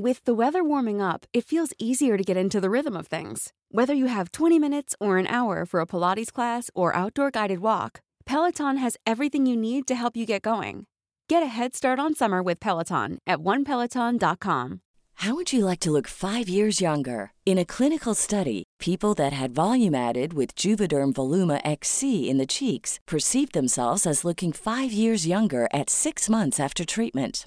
With the weather warming up, it feels easier to get into the rhythm of things. Whether you have 20 minutes or an hour for a Pilates class or outdoor guided walk, Peloton has everything you need to help you get going. Get a head start on summer with Peloton at onepeloton.com. How would you like to look five years younger? In a clinical study, people that had volume added with Juvederm Voluma XC in the cheeks perceived themselves as looking five years younger at six months after treatment.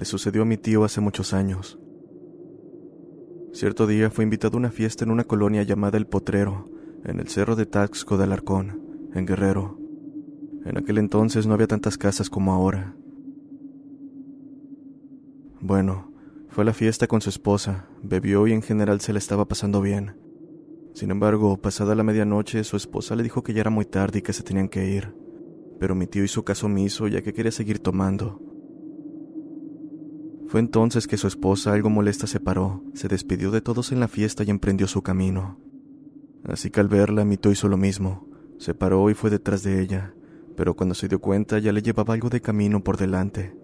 Le sucedió a mi tío hace muchos años. Cierto día fue invitado a una fiesta en una colonia llamada El Potrero, en el cerro de Taxco de Alarcón, en Guerrero. En aquel entonces no había tantas casas como ahora. Bueno, fue a la fiesta con su esposa, bebió y en general se le estaba pasando bien. Sin embargo, pasada la medianoche, su esposa le dijo que ya era muy tarde y que se tenían que ir. Pero mi tío hizo caso omiso ya que quería seguir tomando. Fue entonces que su esposa, algo molesta, se paró, se despidió de todos en la fiesta y emprendió su camino. Así que al verla, mi tío hizo lo mismo. Se paró y fue detrás de ella, pero cuando se dio cuenta ya le llevaba algo de camino por delante.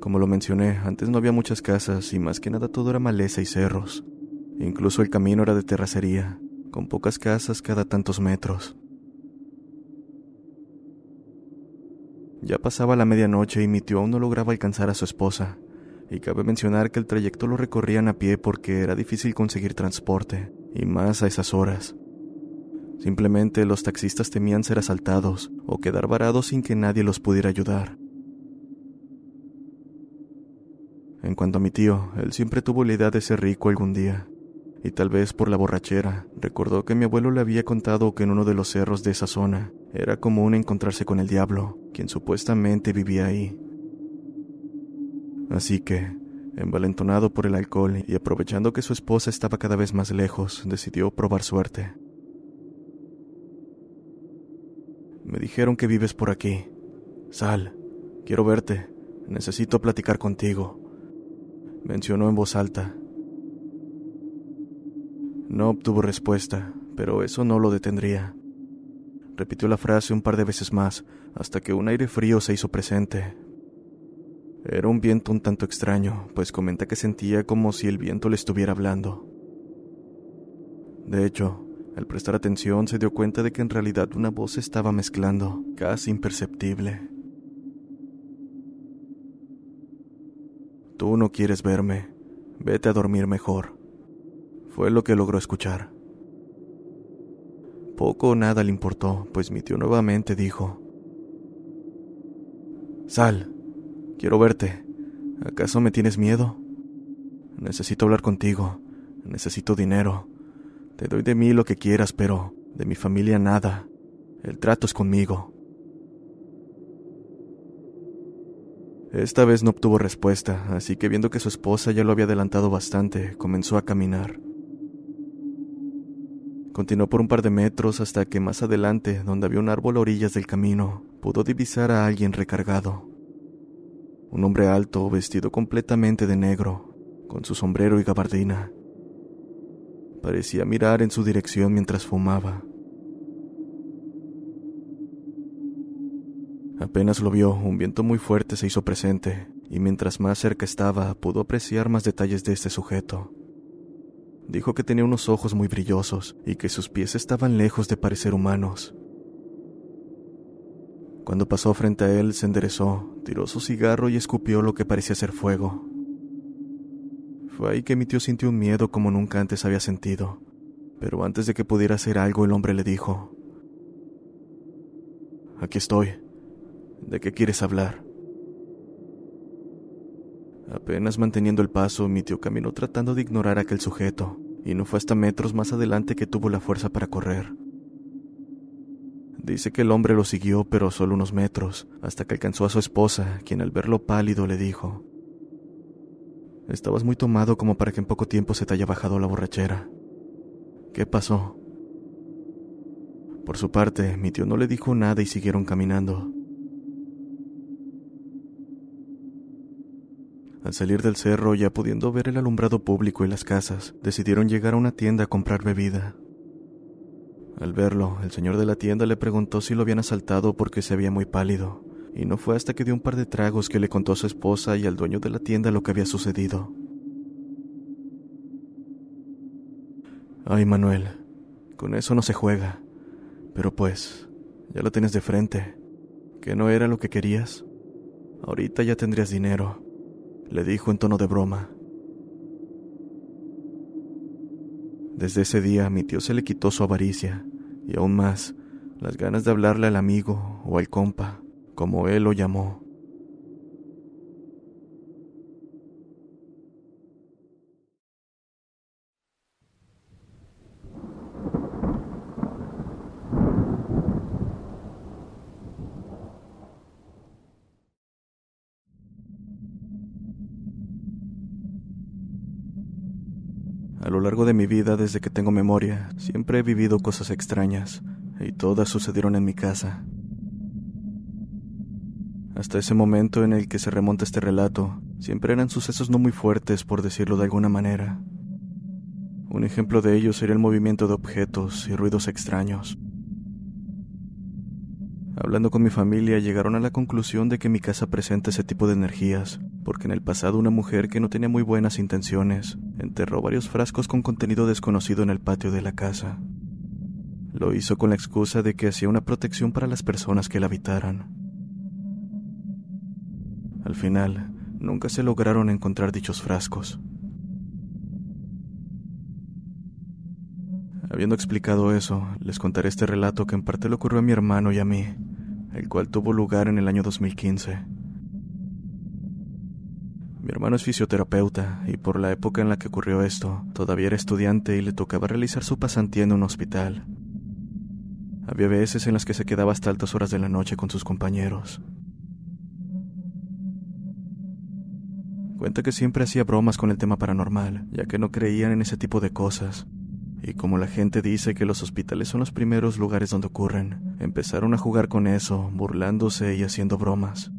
Como lo mencioné, antes no había muchas casas y más que nada todo era maleza y cerros. Incluso el camino era de terracería, con pocas casas cada tantos metros. Ya pasaba la medianoche y mi tío aún no lograba alcanzar a su esposa, y cabe mencionar que el trayecto lo recorrían a pie porque era difícil conseguir transporte, y más a esas horas. Simplemente los taxistas temían ser asaltados o quedar varados sin que nadie los pudiera ayudar. En cuanto a mi tío, él siempre tuvo la idea de ser rico algún día, y tal vez por la borrachera, recordó que mi abuelo le había contado que en uno de los cerros de esa zona era común encontrarse con el diablo, quien supuestamente vivía ahí. Así que, envalentonado por el alcohol y aprovechando que su esposa estaba cada vez más lejos, decidió probar suerte. Me dijeron que vives por aquí. Sal, quiero verte. Necesito platicar contigo. Mencionó en voz alta. No obtuvo respuesta, pero eso no lo detendría. Repitió la frase un par de veces más, hasta que un aire frío se hizo presente. Era un viento un tanto extraño, pues comenta que sentía como si el viento le estuviera hablando. De hecho, al prestar atención se dio cuenta de que en realidad una voz estaba mezclando, casi imperceptible. Tú no quieres verme. Vete a dormir mejor. Fue lo que logró escuchar. Poco o nada le importó, pues mi tío nuevamente dijo, Sal, quiero verte. ¿Acaso me tienes miedo? Necesito hablar contigo. Necesito dinero. Te doy de mí lo que quieras, pero de mi familia nada. El trato es conmigo. Esta vez no obtuvo respuesta, así que viendo que su esposa ya lo había adelantado bastante, comenzó a caminar. Continuó por un par de metros hasta que más adelante, donde había un árbol a orillas del camino, pudo divisar a alguien recargado. Un hombre alto, vestido completamente de negro, con su sombrero y gabardina. Parecía mirar en su dirección mientras fumaba. Apenas lo vio, un viento muy fuerte se hizo presente, y mientras más cerca estaba, pudo apreciar más detalles de este sujeto. Dijo que tenía unos ojos muy brillosos y que sus pies estaban lejos de parecer humanos. Cuando pasó frente a él, se enderezó, tiró su cigarro y escupió lo que parecía ser fuego. Fue ahí que mi tío sintió un miedo como nunca antes había sentido, pero antes de que pudiera hacer algo, el hombre le dijo, Aquí estoy. ¿De qué quieres hablar? Apenas manteniendo el paso, mi tío caminó tratando de ignorar a aquel sujeto, y no fue hasta metros más adelante que tuvo la fuerza para correr. Dice que el hombre lo siguió, pero solo unos metros, hasta que alcanzó a su esposa, quien al verlo pálido le dijo, Estabas muy tomado como para que en poco tiempo se te haya bajado la borrachera. ¿Qué pasó? Por su parte, mi tío no le dijo nada y siguieron caminando. Al salir del cerro, ya pudiendo ver el alumbrado público y las casas, decidieron llegar a una tienda a comprar bebida. Al verlo, el señor de la tienda le preguntó si lo habían asaltado porque se veía muy pálido, y no fue hasta que dio un par de tragos que le contó a su esposa y al dueño de la tienda lo que había sucedido. Ay, Manuel, con eso no se juega. Pero pues, ya lo tienes de frente. ¿Que no era lo que querías? Ahorita ya tendrías dinero le dijo en tono de broma. Desde ese día mi tío se le quitó su avaricia y aún más las ganas de hablarle al amigo o al compa, como él lo llamó. A lo largo de mi vida, desde que tengo memoria, siempre he vivido cosas extrañas, y todas sucedieron en mi casa. Hasta ese momento en el que se remonta este relato, siempre eran sucesos no muy fuertes, por decirlo de alguna manera. Un ejemplo de ello sería el movimiento de objetos y ruidos extraños. Hablando con mi familia, llegaron a la conclusión de que mi casa presenta ese tipo de energías, porque en el pasado una mujer que no tenía muy buenas intenciones enterró varios frascos con contenido desconocido en el patio de la casa. Lo hizo con la excusa de que hacía una protección para las personas que la habitaran. Al final, nunca se lograron encontrar dichos frascos. Habiendo explicado eso, les contaré este relato que en parte le ocurrió a mi hermano y a mí, el cual tuvo lugar en el año 2015. Mi hermano es fisioterapeuta y por la época en la que ocurrió esto, todavía era estudiante y le tocaba realizar su pasantía en un hospital. Había veces en las que se quedaba hasta altas horas de la noche con sus compañeros. Cuenta que siempre hacía bromas con el tema paranormal, ya que no creían en ese tipo de cosas. Y como la gente dice que los hospitales son los primeros lugares donde ocurren, empezaron a jugar con eso, burlándose y haciendo bromas.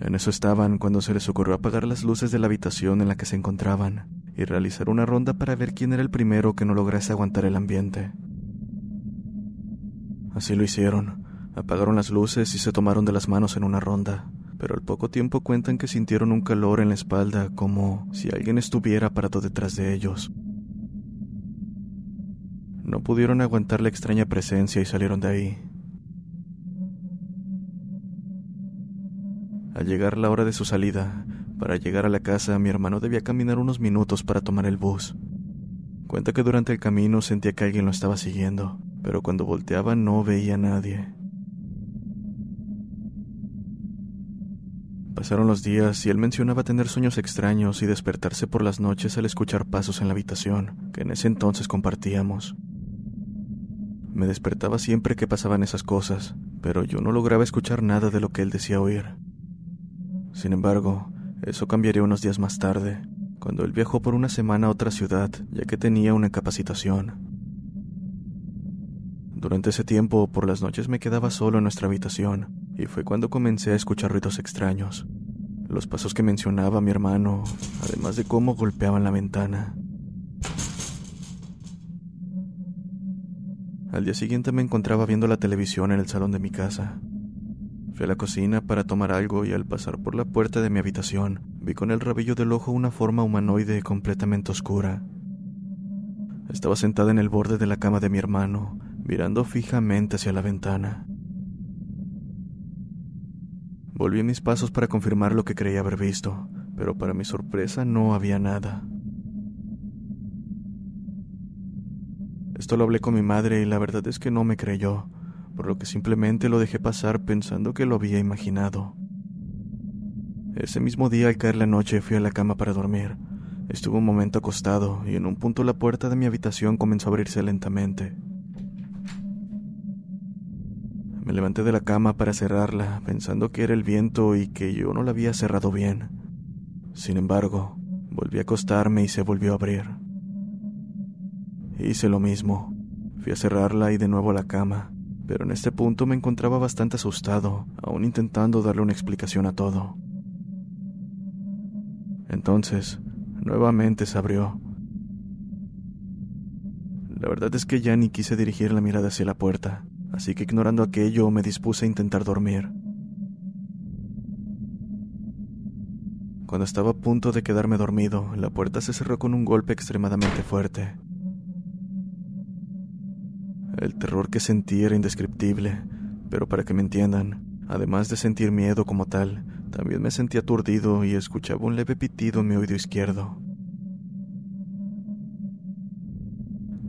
En eso estaban cuando se les ocurrió apagar las luces de la habitación en la que se encontraban y realizar una ronda para ver quién era el primero que no lograse aguantar el ambiente. Así lo hicieron. Apagaron las luces y se tomaron de las manos en una ronda, pero al poco tiempo cuentan que sintieron un calor en la espalda como si alguien estuviera parado detrás de ellos. No pudieron aguantar la extraña presencia y salieron de ahí. Al llegar la hora de su salida, para llegar a la casa, mi hermano debía caminar unos minutos para tomar el bus. Cuenta que durante el camino sentía que alguien lo estaba siguiendo, pero cuando volteaba no veía a nadie. Pasaron los días y él mencionaba tener sueños extraños y despertarse por las noches al escuchar pasos en la habitación, que en ese entonces compartíamos. Me despertaba siempre que pasaban esas cosas, pero yo no lograba escuchar nada de lo que él decía oír. Sin embargo, eso cambiaría unos días más tarde, cuando él viajó por una semana a otra ciudad, ya que tenía una capacitación. Durante ese tiempo, por las noches me quedaba solo en nuestra habitación, y fue cuando comencé a escuchar ruidos extraños. Los pasos que mencionaba mi hermano, además de cómo golpeaban la ventana. Al día siguiente me encontraba viendo la televisión en el salón de mi casa. Fui a la cocina para tomar algo y al pasar por la puerta de mi habitación vi con el rabillo del ojo una forma humanoide completamente oscura. Estaba sentada en el borde de la cama de mi hermano, mirando fijamente hacia la ventana. Volví mis pasos para confirmar lo que creía haber visto, pero para mi sorpresa no había nada. Esto lo hablé con mi madre y la verdad es que no me creyó, por lo que simplemente lo dejé pasar pensando que lo había imaginado. Ese mismo día al caer la noche fui a la cama para dormir. Estuve un momento acostado y en un punto la puerta de mi habitación comenzó a abrirse lentamente. Levanté de la cama para cerrarla, pensando que era el viento y que yo no la había cerrado bien. Sin embargo, volví a acostarme y se volvió a abrir. Hice lo mismo. Fui a cerrarla y de nuevo a la cama, pero en este punto me encontraba bastante asustado, aún intentando darle una explicación a todo. Entonces, nuevamente se abrió. La verdad es que ya ni quise dirigir la mirada hacia la puerta, así que ignorando aquello me dispuse a intentar dormir. Cuando estaba a punto de quedarme dormido, la puerta se cerró con un golpe extremadamente fuerte. El terror que sentí era indescriptible, pero para que me entiendan, además de sentir miedo como tal, también me sentí aturdido y escuchaba un leve pitido en mi oído izquierdo.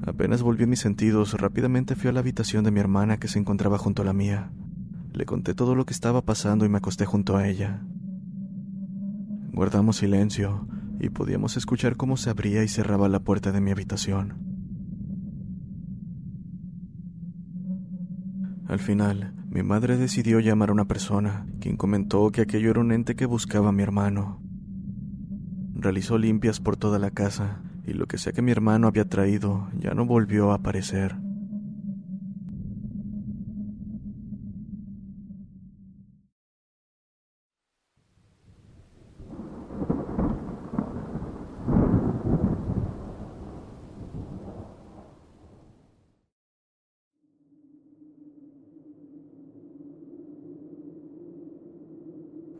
Apenas volví mis sentidos, rápidamente fui a la habitación de mi hermana que se encontraba junto a la mía. Le conté todo lo que estaba pasando y me acosté junto a ella. Guardamos silencio y podíamos escuchar cómo se abría y cerraba la puerta de mi habitación. Al final, mi madre decidió llamar a una persona, quien comentó que aquello era un ente que buscaba a mi hermano. Realizó limpias por toda la casa, y lo que sea que mi hermano había traído ya no volvió a aparecer.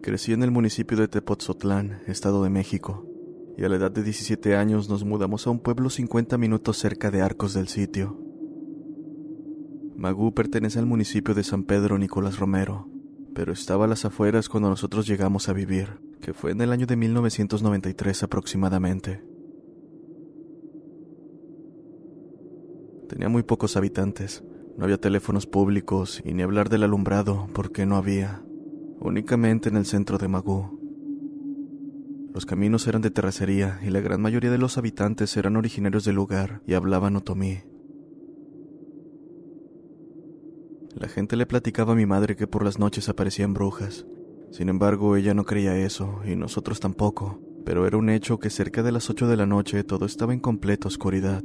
Crecí en el municipio de Tepotzotlán, Estado de México, y a la edad de 17 años nos mudamos a un pueblo 50 minutos cerca de Arcos del sitio. Magú pertenece al municipio de San Pedro Nicolás Romero, pero estaba a las afueras cuando nosotros llegamos a vivir, que fue en el año de 1993 aproximadamente. Tenía muy pocos habitantes, no había teléfonos públicos y ni hablar del alumbrado porque no había únicamente en el centro de Magú. Los caminos eran de terracería y la gran mayoría de los habitantes eran originarios del lugar y hablaban otomí. La gente le platicaba a mi madre que por las noches aparecían brujas. Sin embargo, ella no creía eso y nosotros tampoco, pero era un hecho que cerca de las ocho de la noche todo estaba en completa oscuridad.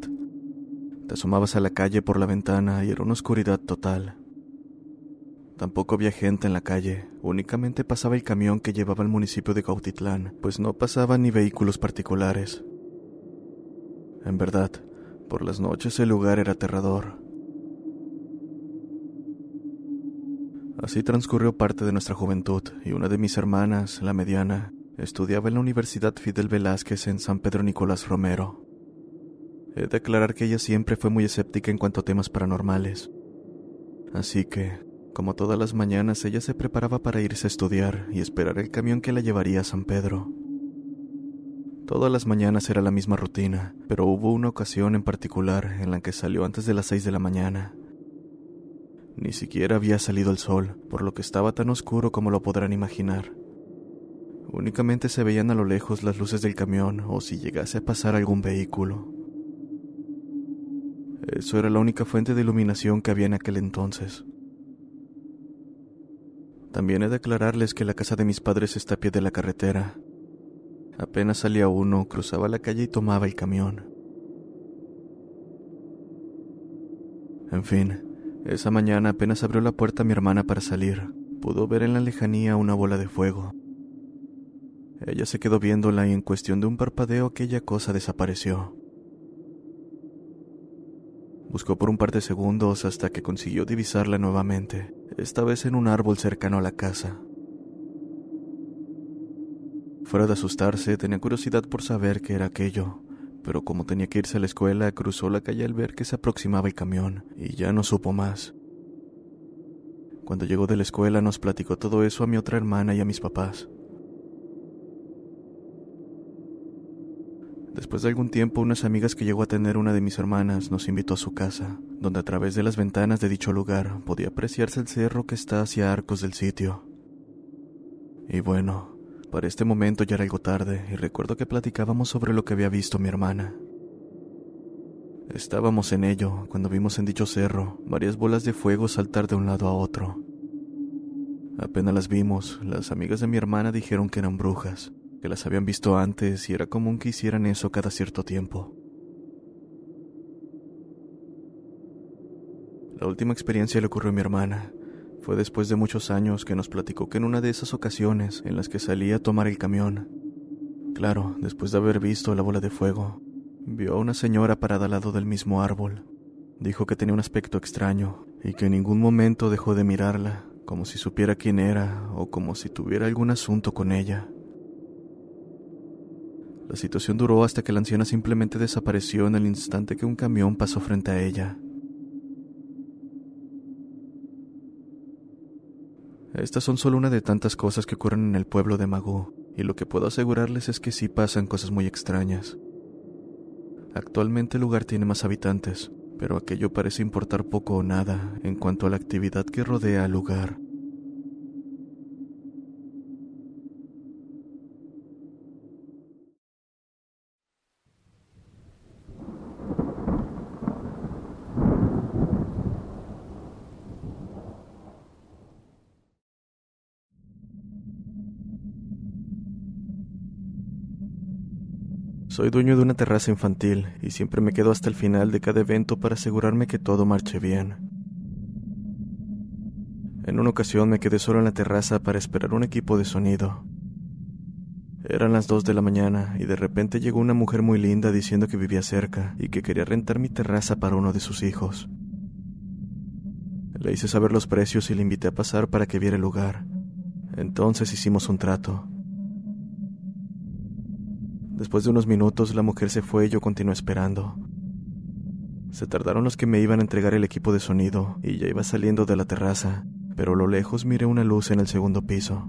Te asomabas a la calle por la ventana y era una oscuridad total. Tampoco había gente en la calle, únicamente pasaba el camión que llevaba al municipio de Cautitlán, pues no pasaban ni vehículos particulares. En verdad, por las noches el lugar era aterrador. Así transcurrió parte de nuestra juventud y una de mis hermanas, la mediana, estudiaba en la Universidad Fidel Velázquez en San Pedro Nicolás Romero. He de aclarar que ella siempre fue muy escéptica en cuanto a temas paranormales. Así que, como todas las mañanas, ella se preparaba para irse a estudiar y esperar el camión que la llevaría a San Pedro. Todas las mañanas era la misma rutina, pero hubo una ocasión en particular en la que salió antes de las seis de la mañana. Ni siquiera había salido el sol, por lo que estaba tan oscuro como lo podrán imaginar. Únicamente se veían a lo lejos las luces del camión o si llegase a pasar algún vehículo. Eso era la única fuente de iluminación que había en aquel entonces. También he de aclararles que la casa de mis padres está a pie de la carretera. Apenas salía uno, cruzaba la calle y tomaba el camión. En fin, esa mañana apenas abrió la puerta mi hermana para salir, pudo ver en la lejanía una bola de fuego. Ella se quedó viéndola y en cuestión de un parpadeo aquella cosa desapareció. Buscó por un par de segundos hasta que consiguió divisarla nuevamente, esta vez en un árbol cercano a la casa. Fuera de asustarse, tenía curiosidad por saber qué era aquello, pero como tenía que irse a la escuela, cruzó la calle al ver que se aproximaba el camión y ya no supo más. Cuando llegó de la escuela nos platicó todo eso a mi otra hermana y a mis papás. Después de algún tiempo, unas amigas que llegó a tener una de mis hermanas nos invitó a su casa, donde a través de las ventanas de dicho lugar podía apreciarse el cerro que está hacia arcos del sitio. Y bueno, para este momento ya era algo tarde y recuerdo que platicábamos sobre lo que había visto mi hermana. Estábamos en ello cuando vimos en dicho cerro varias bolas de fuego saltar de un lado a otro. Apenas las vimos, las amigas de mi hermana dijeron que eran brujas, que las habían visto antes y era común que hicieran eso cada cierto tiempo. La última experiencia le ocurrió a mi hermana, fue después de muchos años que nos platicó que en una de esas ocasiones en las que salía a tomar el camión, claro, después de haber visto la bola de fuego, vio a una señora parada al lado del mismo árbol. Dijo que tenía un aspecto extraño y que en ningún momento dejó de mirarla, como si supiera quién era o como si tuviera algún asunto con ella. La situación duró hasta que la anciana simplemente desapareció en el instante que un camión pasó frente a ella. Estas son solo una de tantas cosas que ocurren en el pueblo de Magú, y lo que puedo asegurarles es que sí pasan cosas muy extrañas. Actualmente el lugar tiene más habitantes, pero aquello parece importar poco o nada en cuanto a la actividad que rodea al lugar. Soy dueño de una terraza infantil y siempre me quedo hasta el final de cada evento para asegurarme que todo marche bien. En una ocasión me quedé solo en la terraza para esperar un equipo de sonido. Eran las dos de la mañana y de repente llegó una mujer muy linda diciendo que vivía cerca y que quería rentar mi terraza para uno de sus hijos. Le hice saber los precios y le invité a pasar para que viera el lugar. Entonces hicimos un trato. Después de unos minutos la mujer se fue y yo continué esperando. Se tardaron los que me iban a entregar el equipo de sonido y ya iba saliendo de la terraza, pero a lo lejos miré una luz en el segundo piso.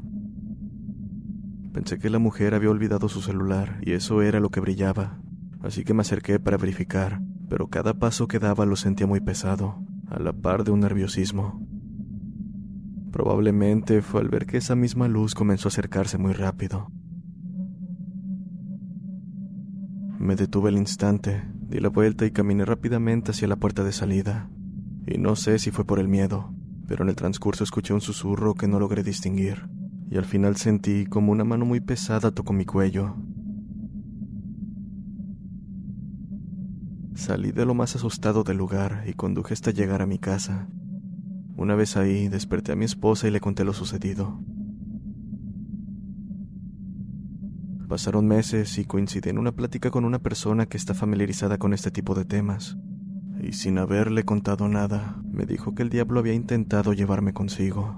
Pensé que la mujer había olvidado su celular y eso era lo que brillaba, así que me acerqué para verificar, pero cada paso que daba lo sentía muy pesado, a la par de un nerviosismo. Probablemente fue al ver que esa misma luz comenzó a acercarse muy rápido. Me detuve al instante, di la vuelta y caminé rápidamente hacia la puerta de salida. Y no sé si fue por el miedo, pero en el transcurso escuché un susurro que no logré distinguir, y al final sentí como una mano muy pesada tocó mi cuello. Salí de lo más asustado del lugar y conduje hasta llegar a mi casa. Una vez ahí, desperté a mi esposa y le conté lo sucedido. Pasaron meses y coincidí en una plática con una persona que está familiarizada con este tipo de temas. Y sin haberle contado nada, me dijo que el diablo había intentado llevarme consigo.